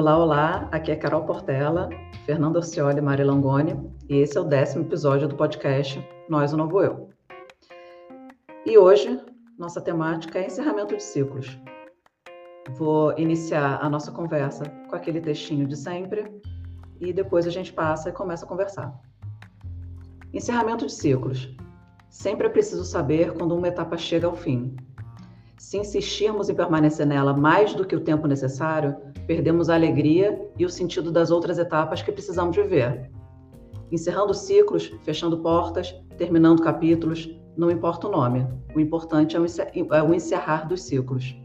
Olá, olá, aqui é Carol Portela, Fernanda Orcioli e Mari Langoni, e esse é o décimo episódio do podcast Nós, o Novo Eu. E hoje, nossa temática é encerramento de ciclos. Vou iniciar a nossa conversa com aquele textinho de sempre e depois a gente passa e começa a conversar. Encerramento de ciclos. Sempre é preciso saber quando uma etapa chega ao fim. Se insistirmos em permanecer nela mais do que o tempo necessário, perdemos a alegria e o sentido das outras etapas que precisamos viver. Encerrando ciclos, fechando portas, terminando capítulos, não importa o nome. O importante é o é encerrar dos ciclos.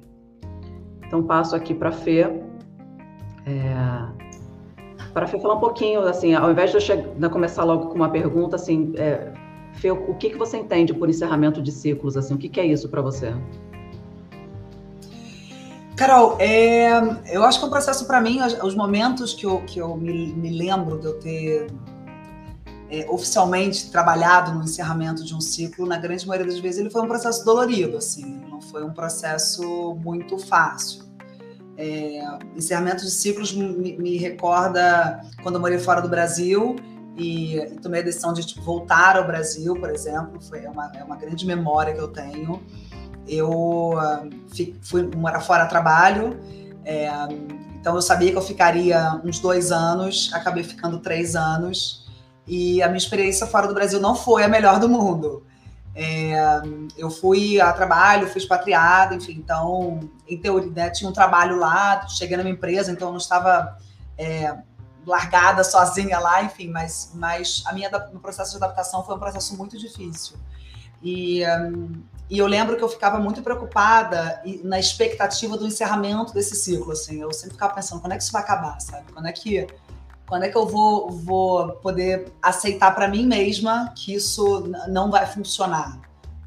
Então passo aqui para a Fê. É, para falar um pouquinho, assim, ao invés de eu chegar, começar logo com uma pergunta, assim, é, Fê, o que, que você entende por encerramento de ciclos, assim, o que, que é isso para você? Carol, é, eu acho que é um processo para mim, os momentos que eu, que eu me, me lembro de eu ter é, oficialmente trabalhado no encerramento de um ciclo, na grande maioria das vezes ele foi um processo dolorido, assim, não foi um processo muito fácil. É, encerramento de ciclos me, me, recorda quando eu morei fora do Brasil e, e tomei a decisão de tipo, voltar ao Brasil, por exemplo. Foi é uma, é uma grande memória que eu tenho. Eu uh, fui morar fora a trabalho, é, então eu sabia que eu ficaria uns dois anos, acabei ficando três anos. E a minha experiência fora do Brasil não foi a melhor do mundo. É, eu fui a trabalho, fui expatriada, enfim, então, em teoria, né, tinha um trabalho lá, cheguei na minha empresa, então eu não estava é, largada sozinha lá, enfim, mas, mas a minha meu processo de adaptação foi um processo muito difícil. E, um, e eu lembro que eu ficava muito preocupada na expectativa do encerramento desse ciclo, assim, eu sempre ficava pensando, quando é que isso vai acabar, sabe? Quando é que quando é que eu vou, vou poder aceitar para mim mesma que isso não vai funcionar?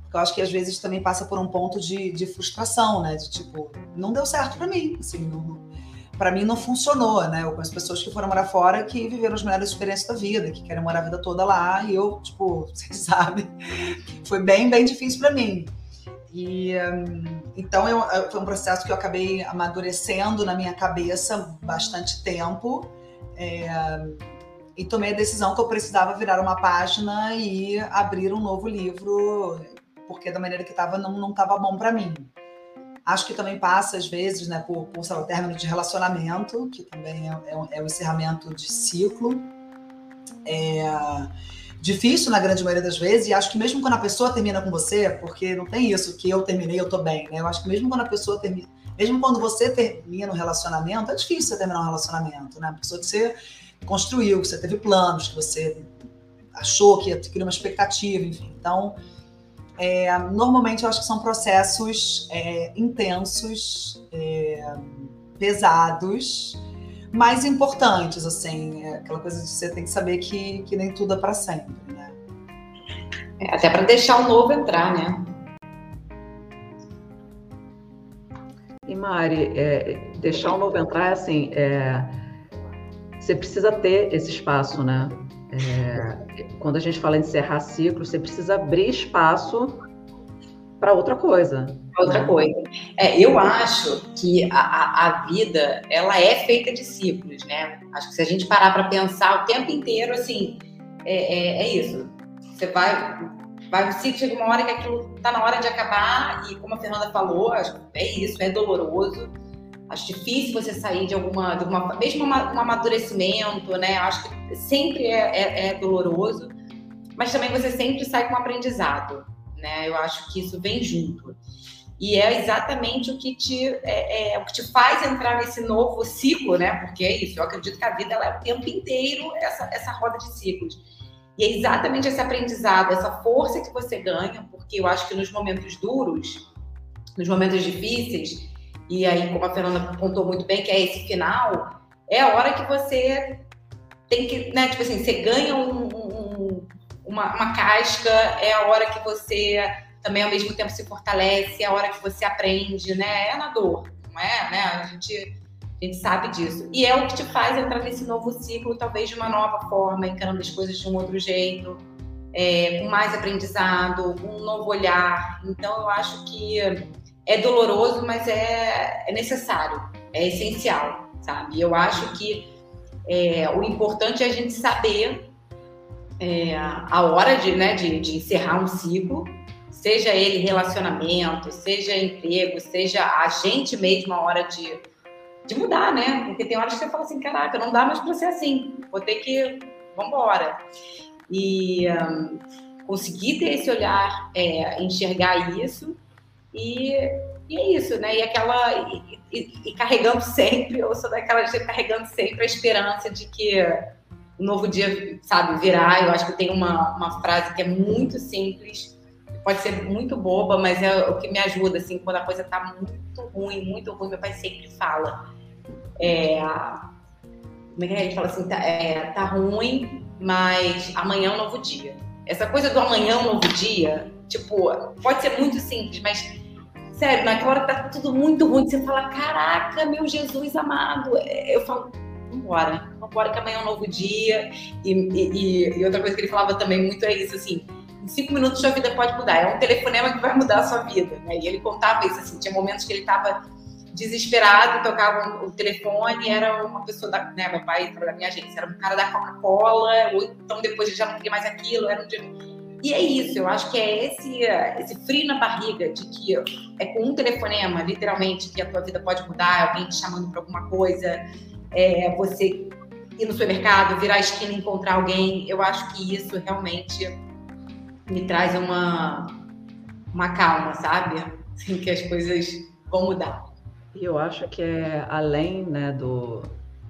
Porque eu acho que às vezes também passa por um ponto de, de frustração, né? De tipo, não deu certo para mim, assim, para mim não funcionou, né? Eu conheço pessoas que foram morar fora que viveram as melhores experiências da vida, que querem morar a vida toda lá, e eu, tipo, vocês sabem, foi bem, bem difícil para mim. E um, então eu, foi um processo que eu acabei amadurecendo na minha cabeça bastante tempo é, e tomei a decisão que eu precisava virar uma página e abrir um novo livro, porque da maneira que estava não estava bom para mim. Acho que também passa, às vezes, né, por, por lá, término de relacionamento, que também é, é, é encerramento de ciclo. É difícil na grande maioria das vezes, e acho que mesmo quando a pessoa termina com você, porque não tem isso que eu terminei, eu tô bem, né? Eu acho que mesmo quando a pessoa termina mesmo quando você termina um relacionamento, é difícil você terminar um relacionamento, né? Uma pessoa que você construiu, que você teve planos, que você achou que cria uma expectativa, enfim. Então, é, normalmente eu acho que são processos é, intensos, é, pesados, mas importantes, assim, é aquela coisa de você tem que saber que, que nem tudo é para sempre, né? É, até para deixar o novo entrar, né? E Mari, é, deixar o novo entrar, assim, é, você precisa ter esse espaço, né? É, quando a gente fala em encerrar ciclo, você precisa abrir espaço para outra coisa. Outra né? coisa. É, eu acho que a, a, vida ela é feita de ciclos, né? Acho que se a gente parar para pensar o tempo inteiro, assim, é, é, é isso. Você vai vai se chega uma hora que aquilo está na hora de acabar e como a Fernanda falou, é isso, é doloroso. Acho difícil você sair de alguma, de uma, mesmo um amadurecimento, né? Acho que sempre é, é, é, doloroso, mas também você sempre sai com um aprendizado, né? Eu acho que isso vem junto. E é exatamente o que te, é, é, o que te faz entrar nesse novo ciclo, né? Porque é isso, eu acredito que a vida ela é o tempo inteiro essa, essa roda de ciclos. E é exatamente esse aprendizado, essa força que você ganha, porque eu acho que nos momentos duros, nos momentos difíceis, e aí, como a Fernanda contou muito bem, que é esse final, é a hora que você tem que, né, tipo assim, você ganha um, um, uma, uma casca, é a hora que você também ao mesmo tempo se fortalece, é a hora que você aprende, né? É na dor, não é? Né? A gente a gente sabe disso. E é o que te faz entrar nesse novo ciclo, talvez de uma nova forma, encarando as coisas de um outro jeito, é, com mais aprendizado, um novo olhar. Então, eu acho que é doloroso, mas é, é necessário, é essencial, sabe? Eu acho que é, o importante é a gente saber é, a hora de, né, de, de encerrar um ciclo, seja ele relacionamento, seja emprego, seja a gente mesmo a hora de, de mudar, né? Porque tem horas que você fala assim, caraca, não dá mais para ser assim, vou ter que, vambora. E um, conseguir ter esse olhar, é, enxergar isso e, e, é isso, né? E aquela e, e, e carregando sempre, eu sou daquela gente carregando sempre a esperança de que um novo dia, sabe, virá. Eu acho que tem uma, uma frase que é muito simples, pode ser muito boba, mas é o que me ajuda, assim, quando a coisa tá muito ruim, muito ruim. Meu pai sempre fala. É, como é que? Ele fala assim, tá, é, tá ruim, mas amanhã é um novo dia. Essa coisa do amanhã é um novo dia, tipo, pode ser muito simples, mas sério, naquela hora tá tudo muito ruim, você fala, caraca, meu Jesus amado. Eu falo, vambora, vambora que amanhã é um novo dia. E, e, e, outra coisa que ele falava também muito é isso, assim, em cinco minutos sua vida pode mudar. É um telefonema que vai mudar a sua vida, né? E ele contava isso, assim, tinha momentos que ele estava desesperado, tocava o telefone, era uma pessoa da, né, meu pai da minha agência, era um cara da Coca-Cola, ou então depois já não queria mais aquilo, era um dia... E é isso, eu acho que é esse, esse frio na barriga de que é com um telefonema, literalmente, que a tua vida pode mudar, alguém te chamando para alguma coisa, é, você ir no supermercado, virar a esquina e encontrar alguém. Eu acho que isso realmente me traz uma, uma calma, sabe? Assim, que as coisas vão mudar. E eu acho que é além né, do.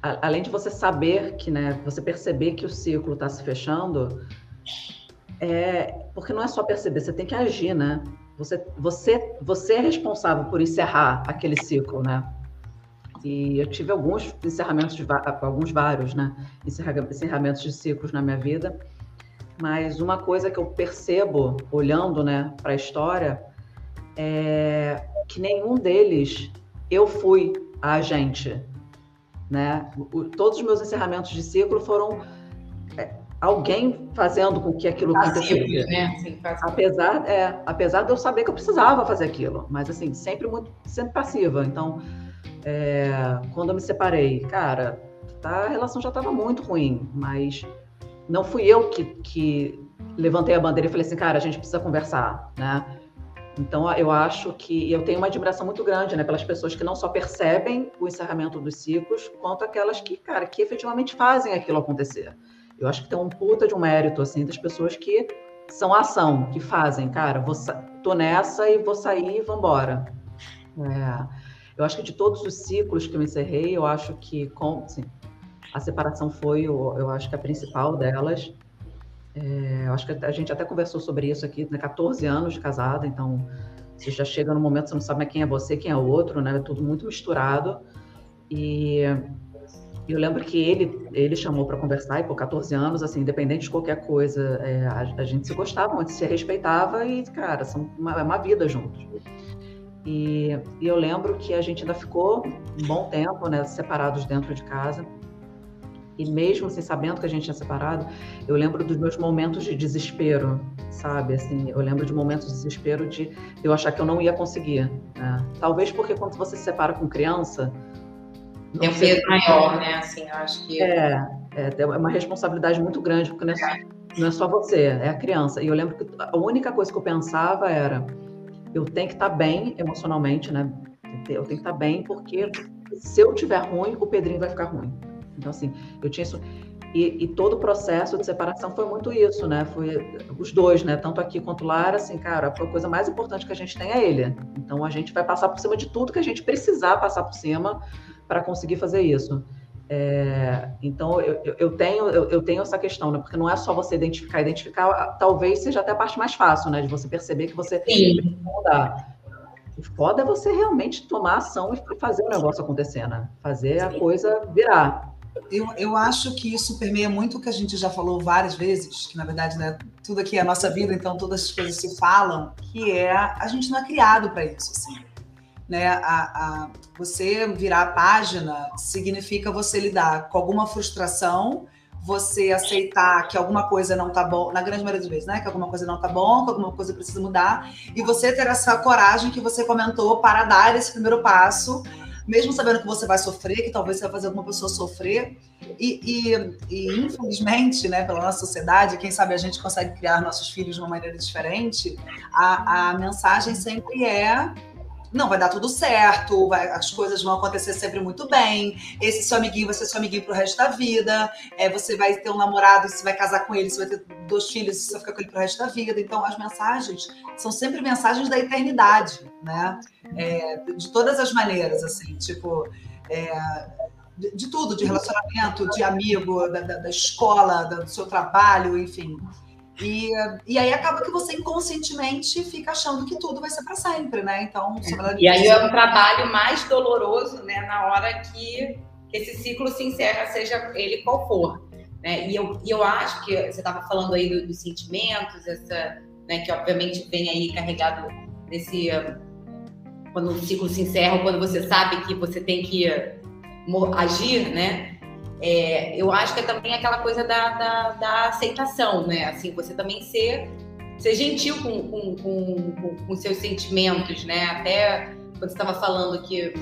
além de você saber que, né, você perceber que o ciclo está se fechando, é, porque não é só perceber, você tem que agir, né? Você, você, você é responsável por encerrar aquele ciclo, né? E eu tive alguns encerramentos, de, alguns vários, né? Encerramentos de ciclos na minha vida. Mas uma coisa que eu percebo, olhando né, para a história, é que nenhum deles eu fui a agente. Né? O, todos os meus encerramentos de ciclo foram é, alguém fazendo com que aquilo acontecesse. Né? Sim, apesar, é, apesar de eu saber que eu precisava fazer aquilo, mas assim, sempre muito sempre passiva. Então, é, quando eu me separei, cara, tá, a relação já estava muito ruim, mas não fui eu que, que levantei a bandeira e falei assim, cara, a gente precisa conversar, né? Então, eu acho que eu tenho uma admiração muito grande, né, pelas pessoas que não só percebem o encerramento dos ciclos, quanto aquelas que, cara, que efetivamente fazem aquilo acontecer. Eu acho que tem um puta de um mérito, assim, das pessoas que são ação, que fazem, cara, vou, tô nessa e vou sair e vambora. É, eu acho que de todos os ciclos que eu encerrei, eu acho que com, assim, a separação foi, eu, eu acho que a principal delas. É, acho que a gente até conversou sobre isso aqui, né? 14 anos de casada, então você já chega no momento, você não sabe quem é você, quem é o outro, né? É tudo muito misturado. E eu lembro que ele, ele chamou para conversar, e por 14 anos, assim, independente de qualquer coisa, é, a, a, gente se gostava, a gente se respeitava e, cara, são uma, é uma vida juntos. E, e, eu lembro que a gente ainda ficou um bom tempo, né, separados dentro de casa. E mesmo assim, sabendo que a gente tinha separado, eu lembro dos meus momentos de desespero, sabe? Assim, eu lembro de momentos de desespero de eu achar que eu não ia conseguir. Né? Talvez porque quando você se separa com criança. Tem um peso maior, né? Assim, eu acho que. É, é, é uma responsabilidade muito grande, porque não é, só, não é só você, é a criança. E eu lembro que a única coisa que eu pensava era: eu tenho que estar bem emocionalmente, né? Eu tenho que estar bem, porque se eu tiver ruim, o Pedrinho vai ficar ruim. Então, assim, eu tinha isso. E, e, todo o processo de separação foi muito isso, né? Foi os dois, né? Tanto aqui quanto lá, assim, cara, a coisa mais importante que a gente tem é ele. Então a gente vai passar por cima de tudo que a gente precisar passar por cima para conseguir fazer isso. É, então eu, eu tenho eu, eu, tenho essa questão, né? Porque não é só você identificar, identificar talvez seja até a parte mais fácil, né? De você perceber que você Sim. precisa mudar. O foda é você realmente tomar ação e fazer o negócio acontecer, né? Fazer Sim. a coisa virar. Eu, eu acho que isso permeia muito o que a gente já falou várias vezes, que na verdade né, tudo aqui é a nossa vida, então todas as coisas se falam, que é a gente não é criado para isso. Assim. Né? A, a, você virar a página significa você lidar com alguma frustração, você aceitar que alguma coisa não tá bom, na grande maioria das vezes, né? Que alguma coisa não tá bom, que alguma coisa precisa mudar, e você ter essa coragem que você comentou para dar esse primeiro passo mesmo sabendo que você vai sofrer, que talvez você vai fazer alguma pessoa sofrer. E, e, e, infelizmente, né, pela nossa sociedade, quem sabe a gente consegue criar nossos filhos de uma maneira diferente, a, a mensagem sempre é não, vai dar tudo certo, vai, as coisas vão acontecer sempre muito bem. Esse seu amiguinho vai ser seu amiguinho pro resto da vida. É, você vai ter um namorado, você vai casar com ele, você vai ter dois filhos, você vai ficar com ele pro resto da vida. Então, as mensagens são sempre mensagens da eternidade, né? É, de todas as maneiras, assim, tipo. É, de, de, tudo, de relacionamento, de amigo, da, da, da escola, do seu trabalho, enfim. E, e aí acaba que você inconscientemente fica achando que tudo vai ser para sempre, né? Então, e aí é um trabalho mais doloroso, né? Na hora que esse ciclo se encerra, seja ele qual for. Né? E, eu, e eu acho que você estava falando aí dos, dos sentimentos, essa, né, que obviamente vem aí carregado nesse. Quando o ciclo se encerra, quando você sabe que você tem que agir, né? É, eu acho que é também aquela coisa da, da, da, aceitação, né? Assim, você também ser, ser gentil com, com, com, com, seus sentimentos, né? Até quando você estava falando que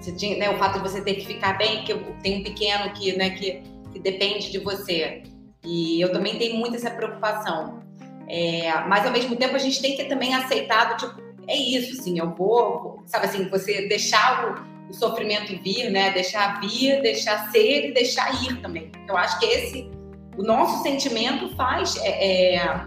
você tinha, né, o fato de você ter que ficar bem, que tem um pequeno que, né, que, que depende de você. E eu também tenho muito essa preocupação. É, mas ao mesmo tempo a gente tem que também aceitar, tipo, é isso, assim, eu vou, sabe assim, você deixar o, o sofrimento vir, né? Deixar vir, deixar ser e deixar ir também. Eu acho que esse, o nosso sentimento faz, é, é,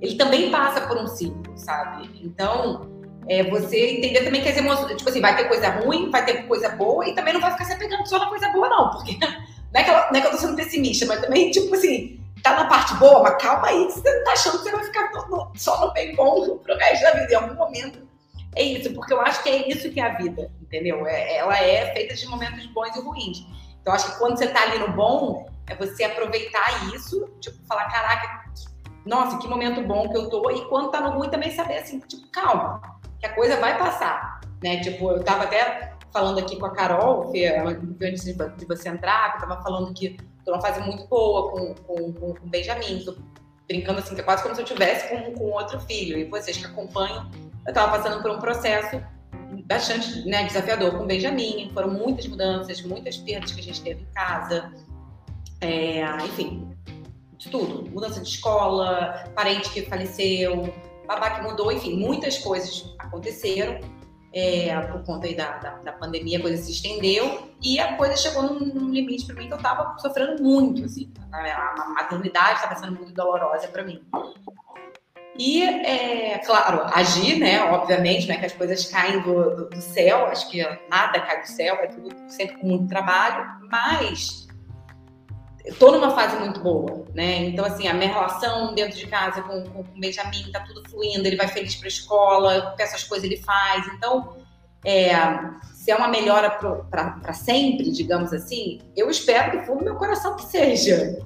ele também passa por um ciclo, sabe? Então, é você entender também que as emoções, tipo assim, vai ter coisa ruim, vai ter coisa boa e também não vai ficar se apegando só na coisa boa, não, porque não é que, eu, não é que eu tô sendo pessimista, mas também, tipo assim, tá na parte boa, mas calma aí, você não tá achando que você vai ficar só no bem bom pro resto da vida. Em algum momento é isso, porque eu acho que é isso que é a vida, entendeu? É, ela é feita de momentos bons e ruins. Então, acho que quando você tá ali no bom, é você aproveitar isso, tipo, falar, caraca, nossa, que momento bom que eu tô. E quando tá no ruim, também saber assim, tipo, calma, que a coisa vai passar, né? Tipo, eu tava até falando aqui com a Carol, que antes de você entrar, que eu tava falando que tô numa fase muito boa com, com, com, o Benjamin, tô brincando assim, que é quase como se eu tivesse com, com outro filho. E vocês que acompanham eu estava passando por um processo bastante né, desafiador com o Benjamin. Foram muitas mudanças, muitas perdas que a gente teve em casa. É, enfim, de tudo. Mudança de escola, parente que faleceu, babá que mudou, enfim, muitas coisas aconteceram. É, por conta aí da, da, da, pandemia, a coisa se estendeu e a coisa chegou num, num limite para mim que eu estava sofrendo muito, assim. A maternidade estava sendo muito dolorosa para mim. E, é, claro, agir, né? Obviamente, né? Que as coisas caem do, do, do, céu, acho que nada cai do céu, é tudo sempre com muito trabalho, mas estou numa fase muito boa, né? Então, assim, a minha relação dentro de casa com, com, o Benjamin tá tudo fluindo, ele vai feliz para a escola, essas coisas ele faz. Então, é, se é uma melhora para sempre, digamos assim, eu espero que fundo meu coração que seja.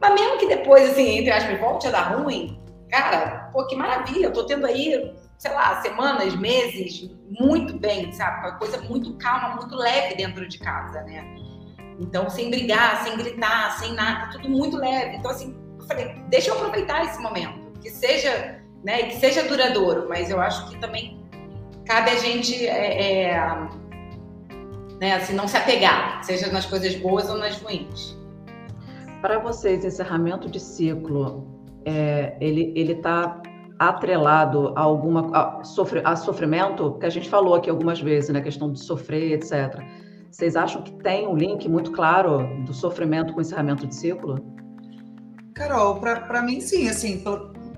Mas mesmo que depois, assim, entre aspas, volte a dar ruim, Cara, pô, que maravilha, eu tô tendo aí, sei lá, semanas, meses, muito bem, sabe? Uma coisa muito calma, muito leve dentro de casa, né? Então, sem brigar, sem gritar, sem nada, tudo muito leve. Então, assim, eu falei, deixa eu aproveitar esse momento, que seja, né, que seja duradouro, mas eu acho que também cabe a gente, é, é, né, assim, não se apegar, seja nas coisas boas ou nas ruins. Para vocês, encerramento de ciclo é, ele está atrelado a alguma a, sofre, a sofrimento, que a gente falou aqui algumas vezes, na né, questão de sofrer, etc. Vocês acham que tem um link muito claro do sofrimento com o encerramento de ciclo? Carol, para mim sim, assim,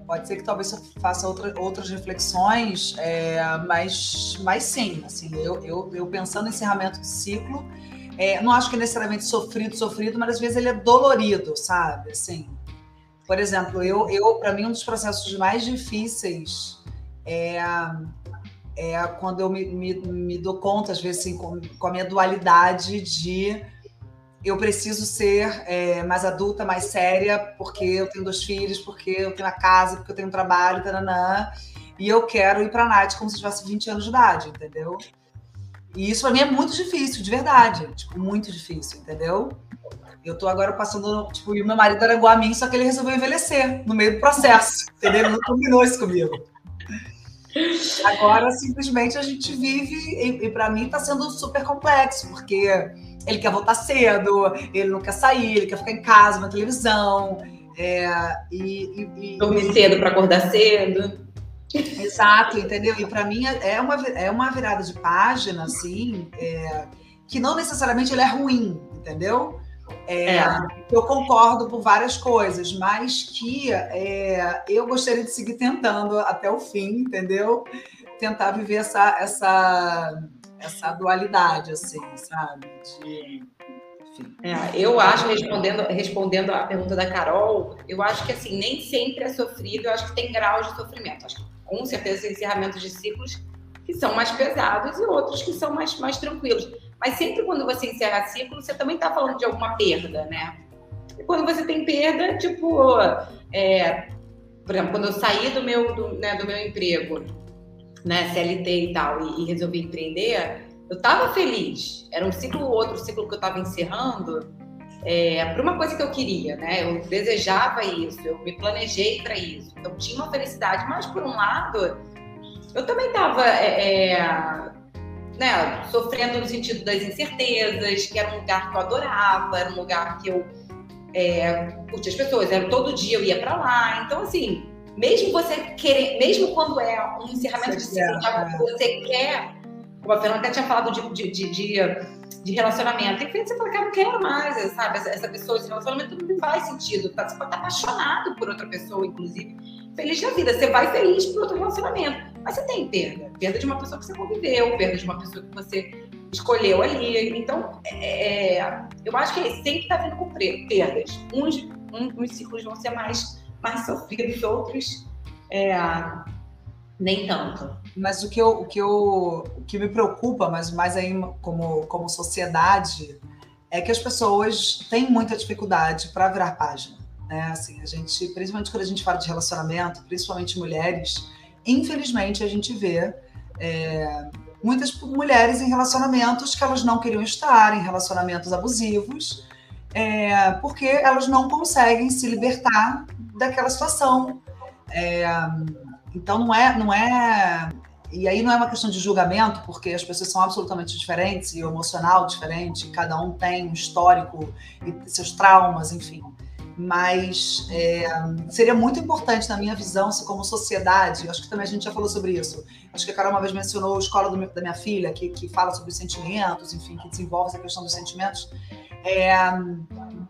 pode ser que talvez eu faça outra, outras reflexões, é, mas, mas sim, assim, eu, eu, eu pensando em encerramento de ciclo, é, não acho que é necessariamente sofrido, sofrido, mas às vezes ele é dolorido, sabe? Assim, por exemplo, eu, eu para mim, um dos processos mais difíceis é, é quando eu me, me, me dou conta, às vezes, assim, com, com a minha dualidade de eu preciso ser é, mais adulta, mais séria, porque eu tenho dois filhos, porque eu tenho a casa, porque eu tenho um trabalho, taranã, e eu quero ir para a Nath como se tivesse 20 anos de idade, entendeu? E isso para mim é muito difícil, de verdade, tipo, muito difícil, entendeu? Eu tô agora passando, tipo, e o meu marido era igual a mim, só que ele resolveu envelhecer no meio do processo, entendeu? Ele não combinou isso comigo. Agora, simplesmente, a gente vive, e, e para mim está sendo super complexo, porque ele quer voltar cedo, ele não quer sair, ele quer ficar em casa, na televisão. É, e, e, Dormir cedo para acordar cedo. Exato, entendeu? E para mim é uma, é uma virada de página, assim, é, que não necessariamente ele é ruim, entendeu? É, é. Eu concordo por várias coisas, mas que é, eu gostaria de seguir tentando até o fim, entendeu? Tentar viver essa, essa, essa dualidade, assim, sabe? De, é, eu acho, respondendo, respondendo a pergunta da Carol, eu acho que assim, nem sempre é sofrido, eu acho que tem graus de sofrimento. Acho que com certeza encerramentos de ciclos que são mais pesados e outros que são mais, mais tranquilos. Mas sempre quando você encerra ciclo, você também está falando de alguma perda, né? E quando você tem perda, tipo, é, por exemplo, quando eu saí do meu, do, né, do meu emprego, né, CLT e tal, e, e resolvi empreender, eu estava feliz. Era um ciclo, outro ciclo que eu estava encerrando, é, para uma coisa que eu queria, né? Eu desejava isso, eu me planejei para isso. Então tinha uma felicidade, mas por um lado, eu também estava é, é, né, sofrendo no sentido das incertezas, que era um lugar que eu adorava, era um lugar que eu é, curtia as pessoas, era todo dia eu ia para lá. Então assim, mesmo você querer, mesmo quando é um encerramento você de ciclo, quer, você quer como a Fernanda até tinha falado de, de, de, de relacionamento. Tem vezes você fala, cara, não quero mais, sabe? Essa, essa pessoa, esse relacionamento não faz sentido. Tá? Você pode estar apaixonado por outra pessoa, inclusive, feliz da vida. Você vai feliz por outro relacionamento. Mas você tem perda. Perda de uma pessoa que você conviveu, perda de uma pessoa que você escolheu ali. Então, é, é eu acho que sempre está vindo com perdas. Uns, uns ciclos vão ser mais, mais sofridos, outros é, nem tanto. Mas o que, eu, o que, eu, o que me preocupa, mas mais aí como, como sociedade, é que as pessoas têm muita dificuldade para virar página. Né? Assim, a gente, principalmente quando a gente fala de relacionamento, principalmente mulheres, infelizmente a gente vê é, muitas mulheres em relacionamentos que elas não queriam estar, em relacionamentos abusivos, é, porque elas não conseguem se libertar daquela situação. É, então não é, não é. E aí não é uma questão de julgamento, porque as pessoas são absolutamente diferentes e o emocional diferente, cada um tem um histórico e seus traumas, enfim. Mas é, seria muito importante, na minha visão, se como sociedade, acho que também a gente já falou sobre isso. Acho que a Carol uma vez mencionou a escola da minha filha, que, que fala sobre os sentimentos, enfim, que desenvolve essa questão dos sentimentos. É,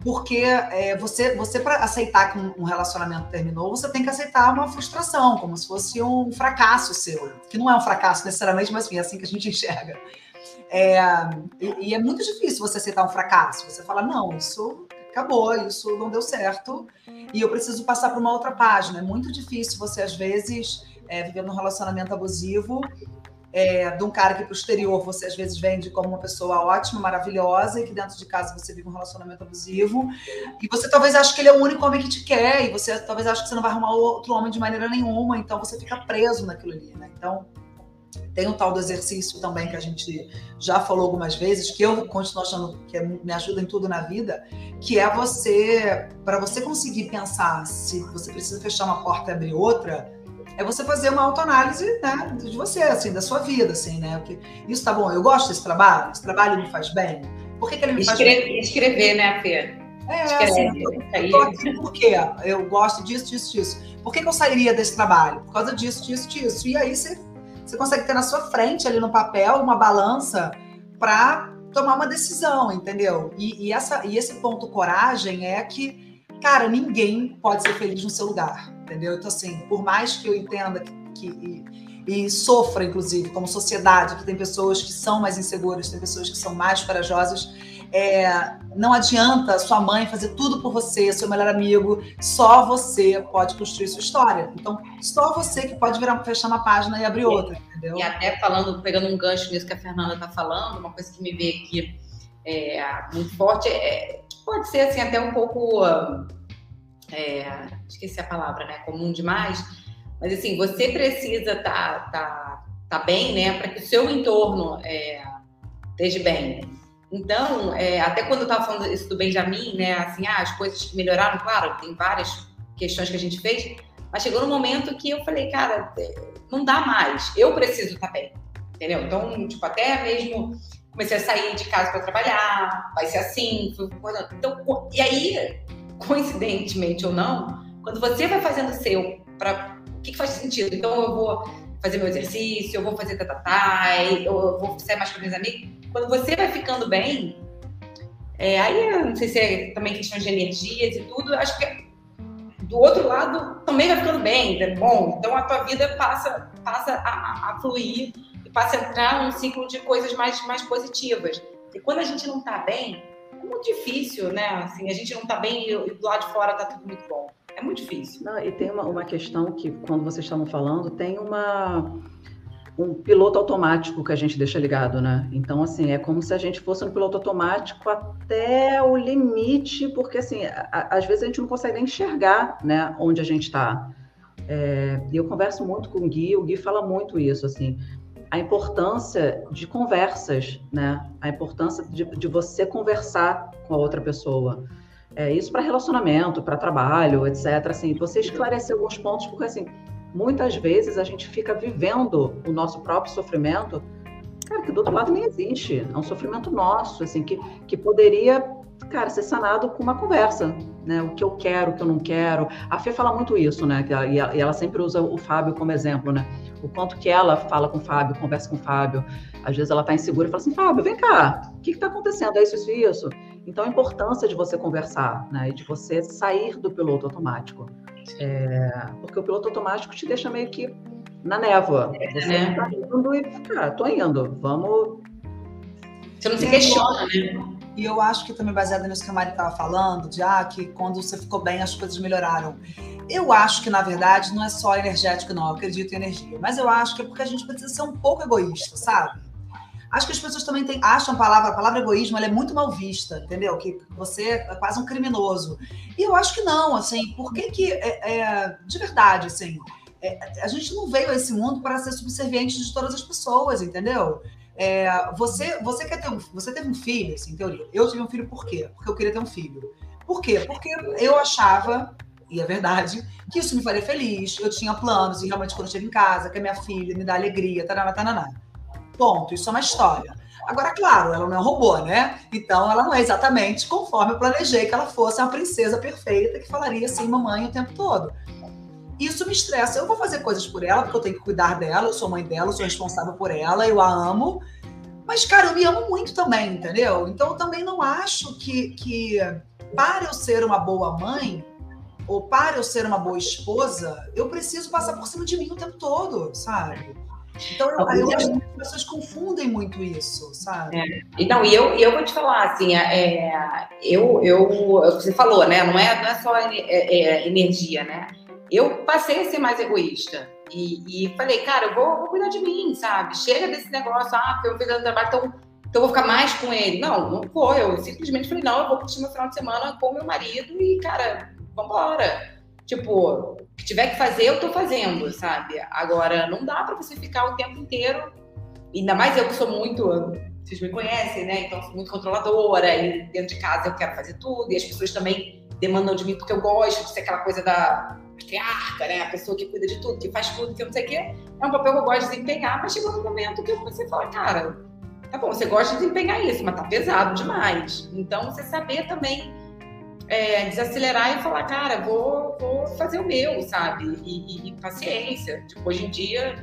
porque é, você, você para aceitar que um, relacionamento terminou, você tem que aceitar uma frustração, como se fosse um fracasso seu, que não é um fracasso necessariamente, mas enfim, é assim que a gente enxerga. É, e, e, é muito difícil você aceitar um fracasso. Você fala, não, isso acabou, isso não deu certo, e eu preciso passar para uma outra página. É muito difícil você, às vezes, é, viver num relacionamento abusivo é, de um cara que para exterior você às vezes vende como uma pessoa ótima, maravilhosa, e que dentro de casa você vive um relacionamento abusivo. E você talvez ache que ele é o único homem que te quer, e você talvez ache que você não vai arrumar outro homem de maneira nenhuma, então você fica preso naquilo ali, né? Então, tem o tal do exercício também que a gente já falou algumas vezes, que eu continuo achando que é, me ajuda em tudo na vida, que é você, para você conseguir pensar se você precisa fechar uma porta e abrir outra, é você fazer uma autoanálise né, de você, assim, da sua vida, assim, né? Porque isso tá bom, eu gosto desse trabalho, esse trabalho me faz bem. Por que, que ele me Escreve, faz bem? Escrever, né, Fê? É, assim, eu tô aqui por quê? Eu gosto disso, disso, disso. Por que, que eu sairia desse trabalho? Por causa disso, disso, disso. E aí você, você consegue ter na sua frente, ali no papel, uma balança para tomar uma decisão, entendeu? E, e, essa, e esse ponto coragem é que, cara, ninguém pode ser feliz no seu lugar entendeu? Então, assim, por mais que eu entenda que, que e, e, sofra, inclusive, como sociedade, que tem pessoas que são mais inseguras, tem pessoas que são mais corajosas, é, não adianta sua mãe fazer tudo por você, seu melhor amigo, só você pode construir sua história. Então, só você que pode virar, fechar uma página e abrir outra, entendeu? E até falando, pegando um gancho nisso que a Fernanda está falando, uma coisa que me veio aqui é, muito forte, é, pode ser assim, até um pouco é, esqueci a palavra, né? Comum demais. Mas assim, você precisa estar tá, tá, tá bem, né? Para que o seu entorno é, esteja bem. Então, é, até quando eu estava falando isso do Benjamin, né? Assim, ah, as coisas melhoraram, claro, tem várias questões que a gente fez, Mas chegou no momento que eu falei, cara, não dá mais. Eu preciso estar bem. Entendeu? Então, tipo, até mesmo comecei a sair de casa para trabalhar, vai ser assim. Então, e aí, coincidentemente ou não, quando você vai fazendo o seu, para o que, que, faz sentido? Então, eu vou fazer meu exercício, eu vou fazer tatatá, eu vou sair mais com meus amigos. Quando você vai ficando bem, é, aí não sei se é também questão de energias e tudo, acho que do outro lado também vai ficando bem, é bom. Então a tua vida passa, passa a, a fluir e passa a entrar num ciclo de coisas mais, mais positivas. E quando a gente não está bem, é muito difícil, né? Assim, a gente não está bem e, do lado de fora está tudo muito bom. É muito difícil. Não, e tem uma, uma questão que, quando vocês estavam falando, tem uma um piloto automático que a gente deixa ligado, né? Então, assim, é como se a gente fosse um piloto automático até o limite, porque, assim, a, às vezes a gente não consegue nem enxergar, né, onde a gente está. É, e eu converso muito com o Gui, o Gui fala muito isso, assim, a importância de conversas, né? A importância de, de você conversar com a outra pessoa. É, isso para relacionamento, para trabalho, etc. Assim, você esclarecer alguns pontos, porque, assim, muitas vezes a gente fica vivendo o nosso próprio sofrimento, cara, que do outro lado nem existe. É um sofrimento nosso, assim, que, que poderia, cara, ser sanado com uma conversa, né? O que eu quero, o que eu não quero. A Fê fala muito isso, né? E ela, e ela sempre usa o Fábio como exemplo, né? O quanto que ela fala com o Fábio, conversa com o Fábio. Às vezes ela tá insegura e fala assim, Fábio, vem cá, o que que tá acontecendo? É isso, isso isso. Então, a importância de você conversar, né? E de você sair do piloto automático. É, porque o piloto automático te deixa meio que na névoa. É, você né? tá indo e, cara, tô indo, vamos. Você não se questiona, né? E eu acho que também baseado nisso que a Mari estava falando, de ah, que quando você ficou bem as coisas melhoraram. Eu acho que, na verdade, não é só energético, não. Eu acredito em energia. Mas eu acho que é porque a gente precisa ser um pouco egoísta, sabe? Acho que as pessoas também têm, acham a palavra, a palavra egoísmo é muito mal vista, entendeu? Que você é quase um criminoso. E eu acho que não, assim, por que que, é, é, de verdade, assim, é, a gente não veio a esse mundo para ser subserviente de todas as pessoas, entendeu? É, você, você quer ter um, você teve um filho, assim, em teoria. Eu tive um filho por quê? Porque eu queria ter um filho. Por quê? Porque eu achava, e é verdade, que isso me faria feliz. Eu tinha planos, e realmente quando eu chego em casa, que a minha filha me dá alegria, taraná, taraná. Ponto. Isso é uma história. Agora, claro, ela não é um robô, né? Então, ela não é exatamente conforme eu planejei que ela fosse uma princesa perfeita que falaria assim, mamãe, o tempo todo. Isso me estressa. Eu vou fazer coisas por ela, porque eu tenho que cuidar dela, eu sou mãe dela, eu sou responsável por ela, eu a amo. Mas, cara, eu me amo muito também, entendeu? Então, eu também não acho que, que para eu ser uma boa mãe, ou para eu ser uma boa esposa, eu preciso passar por cima de mim o tempo todo, sabe? Então, eu, eu acho que as pessoas confundem muito isso, sabe? É. Então, e eu, eu vou te falar, assim, é, é eu, eu, você falou, né? Não é, não é só é, é, energia, né? Eu passei a ser mais egoísta. E, e falei, cara, eu vou, vou, cuidar de mim, sabe? Chega desse negócio, ah, porque eu fiz o trabalho, então, então eu vou ficar mais com ele. Não, não vou. Eu simplesmente falei, não, eu vou curtir meu final de semana com meu marido e, cara, vambora. Tipo, o que tiver que fazer, eu tô fazendo, sabe? Agora, não dá para você ficar o tempo inteiro. Ainda mais eu que sou muito. Vocês me conhecem, né? Então, sou muito controladora. E dentro de casa eu quero fazer tudo. E as pessoas também demandam de mim porque eu gosto de ser aquela coisa da matriarca, né? A pessoa que cuida de tudo, que faz tudo, que não sei o quê. É um papel que eu gosto de desempenhar, mas chegou um momento que você fala, cara, tá bom, você gosta de desempenhar isso, mas tá pesado demais. Então, você saber também é, desacelerar e falar, cara, vou, vou fazer o meu, sabe? E, e, e paciência. Tipo, hoje em dia,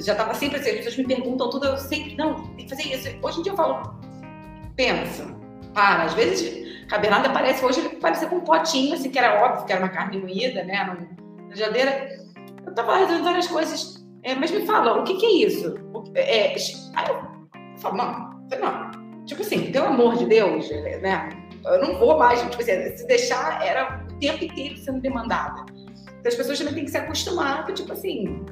já estava sempre assim, as pessoas me perguntam tudo, eu sempre, não, tem que fazer isso. Hoje em dia eu falo, pensa, para. Às vezes, cabeçada parece, hoje ele parecia com um potinho, assim, que era óbvio que era uma carne moída, né, na geladeira. Eu tava resolvendo várias coisas, é, mas me fala, o que que é isso? É, aí eu falo, não, não. Tipo assim, pelo amor de Deus, né? Eu não vou mais, tipo assim, se deixar, era o tempo inteiro sendo demandada. Então as pessoas também têm que se acostumar, tipo assim,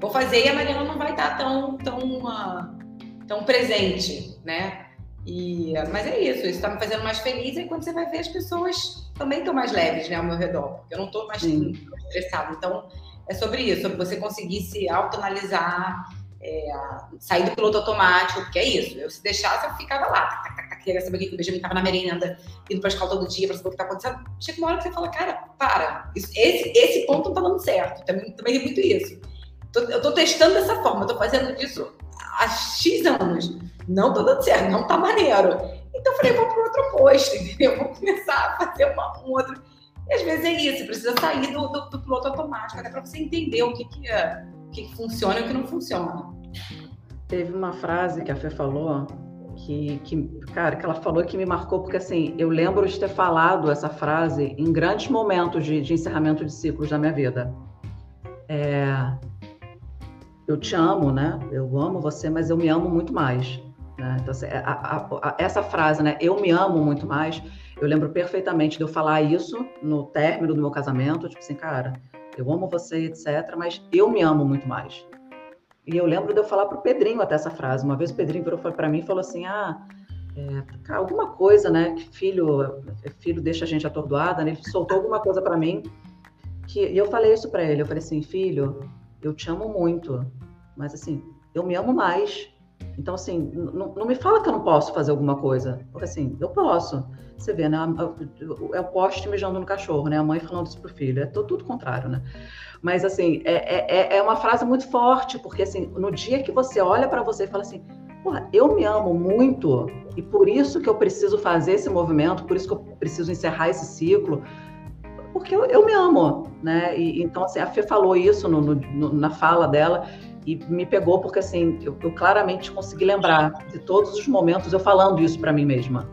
vou fazer e a Mariana não vai estar tão, tão, uh, tão presente, né? E, mas é isso, isso está me fazendo mais feliz e quando você vai ver as pessoas também estão mais leves né, ao meu redor, porque eu não estou mais estressada. Então, é sobre isso, sobre você conseguir se autoanalisar, é, sair do piloto automático, porque é isso. Eu se deixasse, eu ficava lá, tac, tac, queria saber o que o Benjamin estava na merenda, indo para a escola todo dia para saber o que está acontecendo. Chega uma hora que você fala, cara, para, isso, esse, esse ponto não está dando certo. Também, também é muito isso. Tô, eu estou testando dessa forma, estou fazendo isso há X anos. Não estou dando certo, não está maneiro. Então eu falei, vou para outro posto, entendeu? Vou começar a fazer uma, um outro. E às vezes é isso, precisa sair do, do, do piloto automático, até para você entender o que, que é que funciona e o que não funciona. Teve uma frase que a Fê falou que, que, cara, que ela falou que me marcou, porque assim, eu lembro de ter falado essa frase em grandes momentos de, de encerramento de ciclos da minha vida. É, eu te amo, né? Eu amo você, mas eu me amo muito mais. Né? Então, assim, a, a, a, essa frase, né? Eu me amo muito mais. Eu lembro perfeitamente de eu falar isso no término do meu casamento, tipo assim, cara, eu amo você, etc. Mas eu me amo muito mais. E eu lembro de eu falar para o Pedrinho até essa frase. Uma vez o Pedrinho virou para mim e falou assim: ah, é, alguma coisa, né? Que filho, filho deixa a gente atordoada, né? Ele soltou alguma coisa para mim. Que, e eu falei isso para ele. Eu falei assim: filho, eu te amo muito, mas assim, eu me amo mais. Então, assim, não me fala que eu não posso fazer alguma coisa. Porque assim, eu posso. Você vê, né? É o poste mijando no cachorro, né? A mãe falando isso pro filho. É tudo, tudo contrário, né? Mas, assim, é, é, é uma frase muito forte, porque, assim, no dia que você olha para você e fala assim, porra, eu me amo muito e por isso que eu preciso fazer esse movimento, por isso que eu preciso encerrar esse ciclo, porque eu, eu me amo, né? E, então, assim, a Fê falou isso no, no, na fala dela e me pegou porque, assim, eu, eu claramente consegui lembrar de todos os momentos eu falando isso para mim mesma.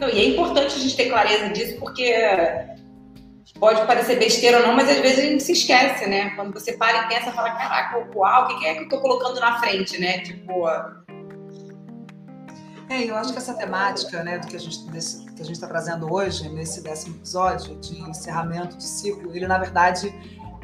Não, e é importante a gente ter clareza disso, porque pode parecer besteira ou não, mas às vezes a gente se esquece, né? Quando você para e pensa, fala, caraca, uau, o que é que eu tô colocando na frente, né? Tipo. É, eu acho que essa temática, né, do que a gente desse, que a gente está trazendo hoje nesse décimo episódio de encerramento de ciclo, ele na verdade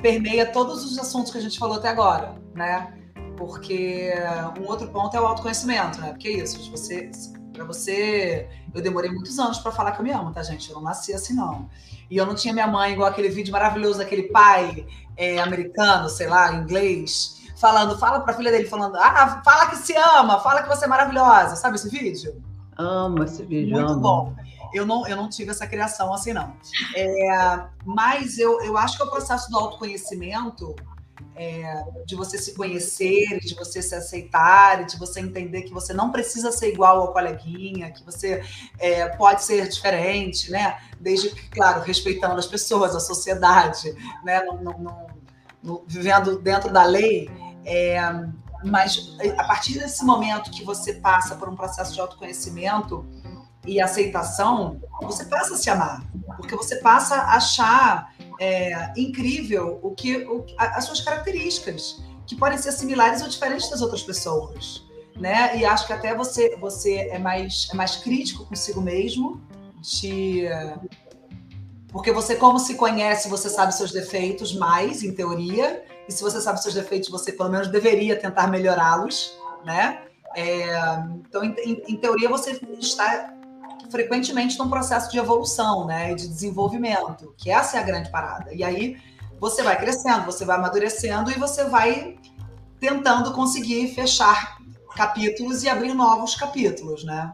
permeia todos os assuntos que a gente falou até agora, né? Porque um outro ponto é o autoconhecimento, né? Porque é isso, você para você, eu demorei muitos anos para falar que eu me amo, tá, gente? Eu não nasci assim, não. E eu não tinha minha mãe igual aquele vídeo maravilhoso daquele pai é, americano, sei lá, inglês, falando, fala pra filha dele, falando, ah, fala que se ama, fala que você é maravilhosa. Sabe esse vídeo? Amo esse vídeo. Muito amo. bom. Eu não, eu não tive essa criação assim, não. É, mas eu, eu acho que é o processo do autoconhecimento é, de você se conhecer, de você se aceitar, de você entender que você não precisa ser igual ao coleguinha, que você é, pode ser diferente, né? Desde que, claro, respeitando as pessoas, a sociedade, né? No, no, no, vivendo dentro da lei. É, mas a partir desse momento que você passa por um processo de autoconhecimento e aceitação, você passa a se amar, porque você passa a achar é, incrível o que o, as suas características, que podem ser similares ou diferentes das outras pessoas, né? E acho que até você você é mais é mais crítico consigo mesmo, porque você como se conhece, você sabe seus defeitos mais, em teoria, e se você sabe seus defeitos, você pelo menos deveria tentar melhorá-los, né? É, então, em, em, teoria, você está frequentemente num processo de evolução, né, de desenvolvimento, que essa é a grande parada. E aí você vai crescendo, você vai amadurecendo e você vai tentando conseguir fechar capítulos e abrir novos capítulos, né?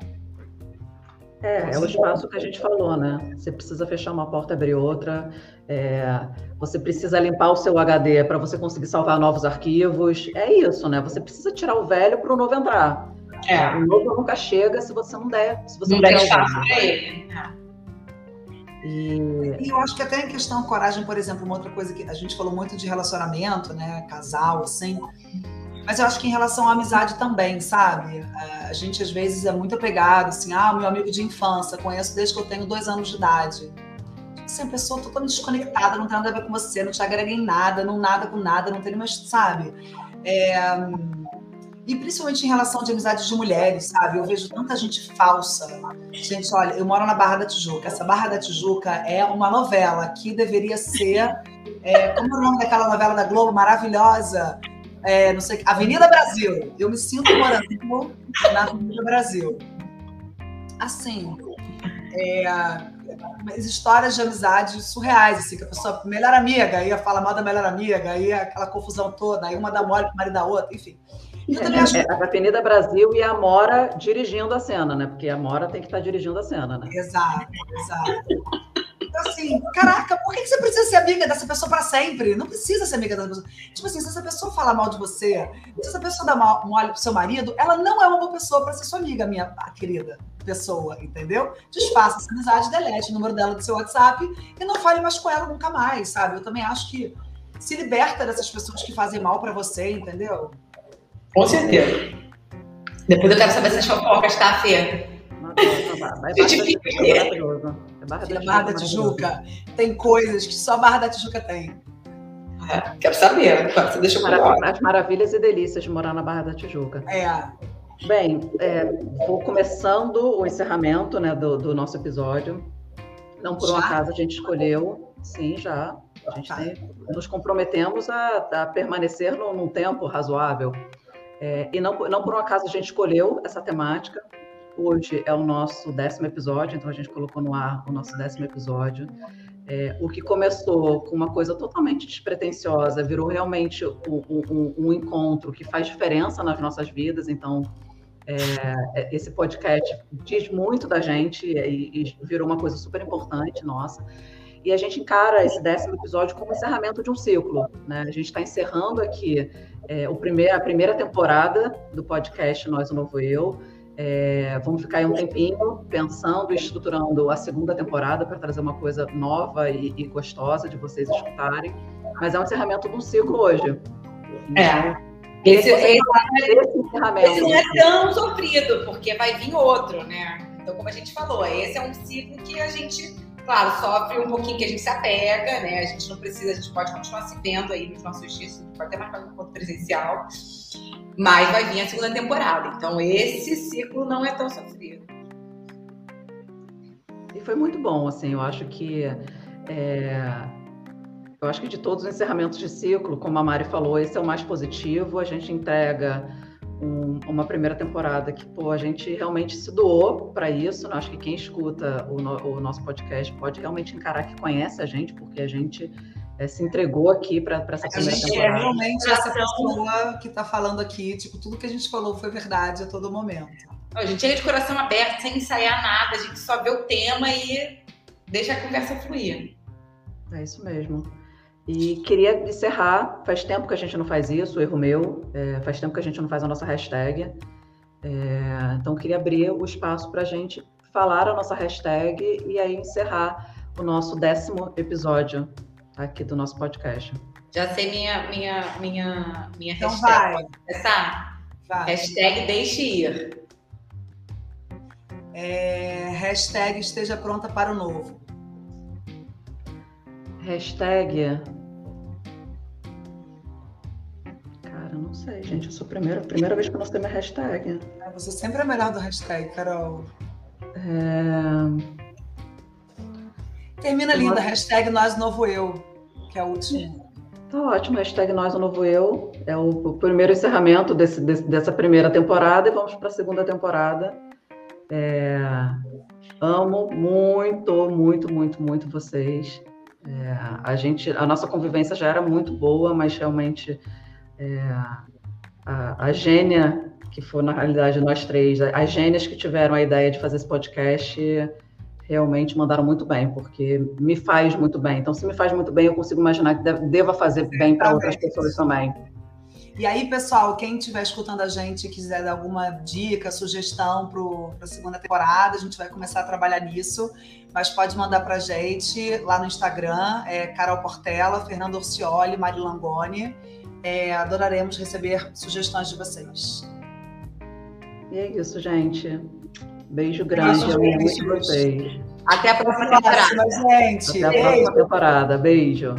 É, é o espaço que a gente falou, né? Você precisa fechar uma porta, abrir outra. É, você precisa limpar o seu HD para você conseguir salvar novos arquivos. É isso, né? Você precisa tirar o velho para o novo entrar. É. O novo nunca chega se você não der, se você não, não der espaço para ele. E... e... eu acho que até em questão coragem, por exemplo, uma outra coisa que a gente falou muito de relacionamento, né, casal, assim. Mas eu acho que em relação à amizade também, sabe? É, a gente às vezes é muito apegado, assim, ah, meu amigo de infância, conheço desde que eu tenho dois anos de idade. Você é uma pessoa totalmente desconectada, não tem nada a ver com você, não te agrega em nada, não nada com nada, não tem mais, sabe? É, e principalmente em relação de amizades de mulheres, sabe? Eu vejo tanta gente falsa. Gente, olha, eu moro na Barra da Tijuca. Essa Barra da Tijuca é uma novela que deveria ser. É, como é o nome daquela novela da Globo maravilhosa? É, não sei, Avenida Brasil. Eu me sinto morando na Avenida Brasil. Assim, é, histórias de amizade surreais, assim, que a pessoa, melhor amiga, aí fala mal da melhor amiga, aí aquela confusão toda, aí uma dá mole pro marido da outra, enfim. Eu também acho... É, a Avenida Brasil e a Amora dirigindo a cena, né? Porque a Amora tem que estar dirigindo a cena, né? Exato, exato. Então, assim, caraca, por que você precisa ser amiga dessa pessoa para sempre? Não precisa ser amiga dessa pessoa. Tipo assim, se essa pessoa falar mal de você, se essa pessoa dá mal, mole pro seu marido, ela não é uma boa pessoa para ser sua amiga, minha querida pessoa, entendeu? Desfaça essa amizade, delete o número dela do seu WhatsApp e não fale mais com ela nunca mais, sabe? Eu também acho que se liberta dessas pessoas que fazem mal para você, entendeu? Com certeza. Depois eu quero saber se as fofocas, tá, Fê? É Barra da, Barra da Tijuca. Tem coisas que só Barra da Tijuca tem. É, quero saber. Você deixa eu As maravilhas e delícias de morar na Barra da Tijuca. É. Bem, é, vou começando o encerramento né, do, do nosso episódio. Não por já? um acaso a gente escolheu, sim, já. A gente tá. tem, nos comprometemos a, a permanecer num, num tempo razoável. É, e não, não por um acaso a gente escolheu essa temática. Hoje é o nosso décimo episódio, então a gente colocou no ar o nosso décimo episódio. É, o que começou com uma coisa totalmente despretensiosa virou realmente um, um, um encontro que faz diferença nas nossas vidas. Então, é, é, esse podcast diz muito da gente e, e, virou uma coisa super importante nossa. E a gente encara esse décimo episódio como encerramento de um ciclo. Né? A gente está encerrando aqui é, o primeir, a primeira temporada do podcast Nós o Novo Eu. É, vamos ficar aí um tempinho pensando e estruturando a segunda temporada para trazer uma coisa nova e, e, gostosa de vocês escutarem. Mas é um encerramento de um ciclo hoje. É. Esse, esse, esse, encerramento. esse não é tão sofrido, porque vai vir outro, né? Então, como a gente falou, esse é um ciclo que a gente, claro, sofre um pouquinho, que a gente se apega, né? A gente não precisa, a gente pode continuar se vendo aí nos nossos dias, pode até marcar um encontro presencial. Mas vai vir a segunda temporada. Então esse ciclo não é tão sofrido. E foi muito bom, assim, eu acho que é, eu acho que de todos os encerramentos de ciclo, como a Mari falou, esse é o mais positivo. A gente entrega um, uma primeira temporada que pô, a gente realmente se doou para isso. Né? Acho que quem escuta o, no, o nosso podcast pode realmente encarar que conhece a gente, porque a gente é, se entregou aqui para essa primeira a gente temporada. É realmente essa pessoa que está falando aqui, tipo, tudo que a gente falou foi verdade a todo momento. A gente chega de coração aberto, sem ensaiar nada, a gente só vê o tema e deixa a conversa fluir. É isso mesmo. E queria encerrar, faz tempo que a gente não faz isso, erro meu, é, faz tempo que a gente não faz a nossa hashtag. É, então, queria abrir o espaço para a gente falar a nossa hashtag e aí encerrar o nosso décimo episódio aqui do nosso podcast. Já sei minha, minha, minha, minha então hashtag. Vai. Essa vai. hashtag deixe ir. É, hashtag esteja pronta para o novo. Hashtag. Cara, não sei, gente. Eu sou a primeira, primeira vez que eu não sei minha hashtag. Você sempre é melhor do hashtag, Carol. É... Termina linda, hashtag Nós Novo Eu, que é a última. Tá ótimo, hashtag Nós Novo Eu. É o, o primeiro encerramento desse, desse, dessa primeira temporada e vamos para a segunda temporada. É, amo muito, muito, muito, muito vocês. É, a gente, a nossa convivência já era muito boa, mas realmente é, a, a gênia que foi na realidade nós três, as gênias que tiveram a ideia de fazer esse podcast realmente mandaram muito bem, porque me faz muito bem. Então, se me faz muito bem, eu consigo imaginar que deva fazer bem para outras pessoas também. E aí, pessoal, quem estiver escutando a gente e quiser dar alguma dica, sugestão para a segunda temporada, a gente vai começar a trabalhar nisso. Mas pode mandar para a gente lá no Instagram, é Carol Portela, Fernando Orcioli, Mari Langoni. É, adoraremos receber sugestões de vocês. E é isso, gente. Beijo grande, Beijo, amo muito vocês. Até a próxima temporada. Gente. Até a próxima temporada. Beijo.